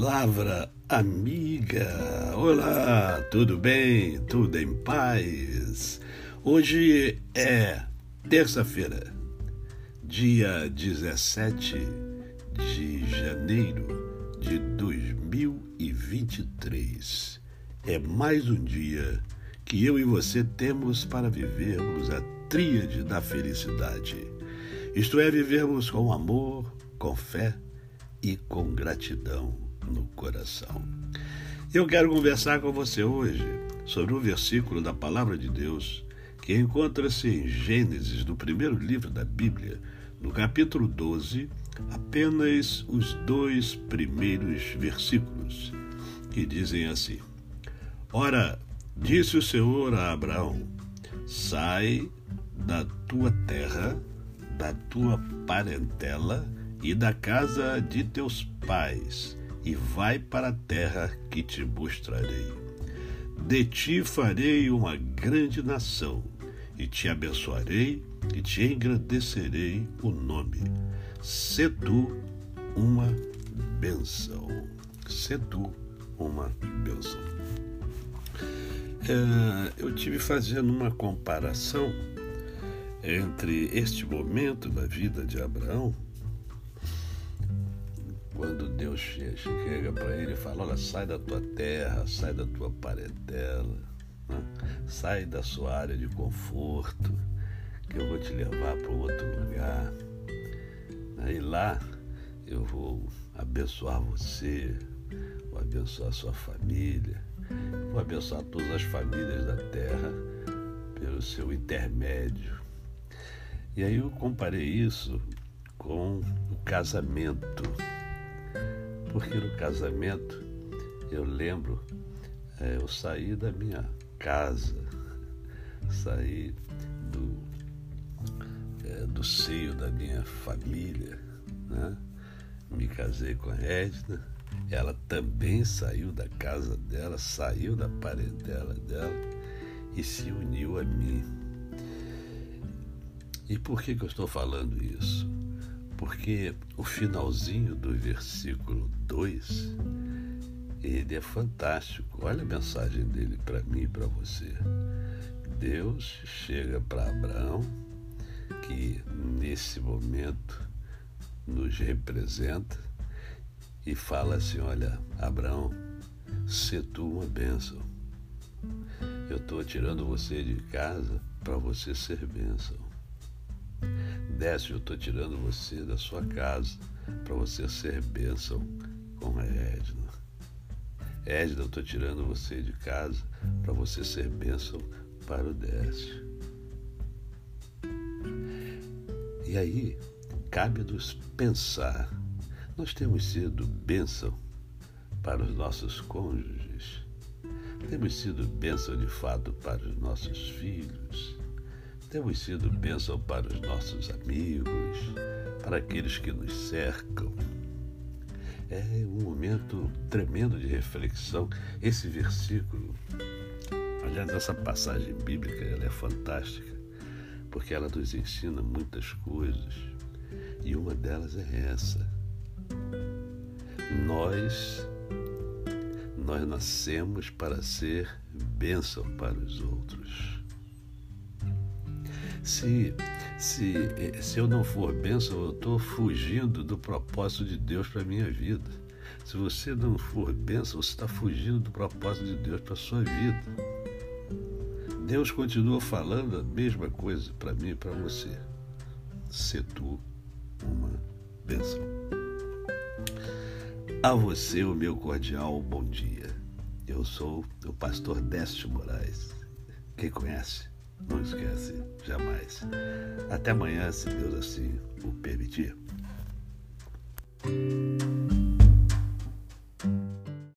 Palavra amiga. Olá, tudo bem? Tudo em paz? Hoje é terça-feira, dia 17 de janeiro de 2023. É mais um dia que eu e você temos para vivermos a tríade da felicidade. Isto é, vivermos com amor, com fé e com gratidão no coração. Eu quero conversar com você hoje sobre um versículo da Palavra de Deus que encontra-se em Gênesis, no primeiro livro da Bíblia, no capítulo 12, apenas os dois primeiros versículos, que dizem assim: Ora, disse o Senhor a Abraão: Sai da tua terra, da tua parentela e da casa de teus pais, e vai para a terra que te mostrarei. De ti farei uma grande nação, e te abençoarei e te engrandecerei o nome. Se tu uma benção. Se tu uma benção. É, eu tive fazendo uma comparação entre este momento da vida de Abraão Deus chega para ele e fala: Olha, sai da tua terra, sai da tua parentela, né? sai da sua área de conforto, que eu vou te levar para outro lugar. Aí lá eu vou abençoar você, vou abençoar sua família, vou abençoar todas as famílias da terra pelo seu intermédio. E aí eu comparei isso com o casamento. Porque no casamento, eu lembro, é, eu saí da minha casa, saí do, é, do seio da minha família, né? me casei com a Edna, ela também saiu da casa dela, saiu da parentela dela e se uniu a mim. E por que, que eu estou falando isso? Porque o finalzinho do versículo 2 ele é fantástico. Olha a mensagem dele para mim e para você. Deus chega para Abraão, que nesse momento nos representa, e fala assim: Olha, Abraão, se tu uma bênção. Eu estou tirando você de casa para você ser bênção desce, eu estou tirando você da sua casa para você ser bênção com a Edna. Edna, eu estou tirando você de casa para você ser bênção para o Décio. E aí, cabe-nos pensar. Nós temos sido bênção para os nossos cônjuges. Temos sido bênção de fato para os nossos filhos temos sido bênção para os nossos amigos, para aqueles que nos cercam. É um momento tremendo de reflexão. Esse versículo, aliás, essa passagem bíblica, ela é fantástica, porque ela nos ensina muitas coisas. E uma delas é essa. Nós nós nascemos para ser bênção para os outros. Se, se, se eu não for bênção, eu estou fugindo do propósito de Deus para a minha vida. Se você não for bênção, você está fugindo do propósito de Deus para a sua vida. Deus continua falando a mesma coisa para mim e para você. Se tu uma bênção. A você o meu cordial bom dia. Eu sou o pastor Décio Moraes. Quem conhece? Não esquece, jamais. Até amanhã, se Deus assim o permitir.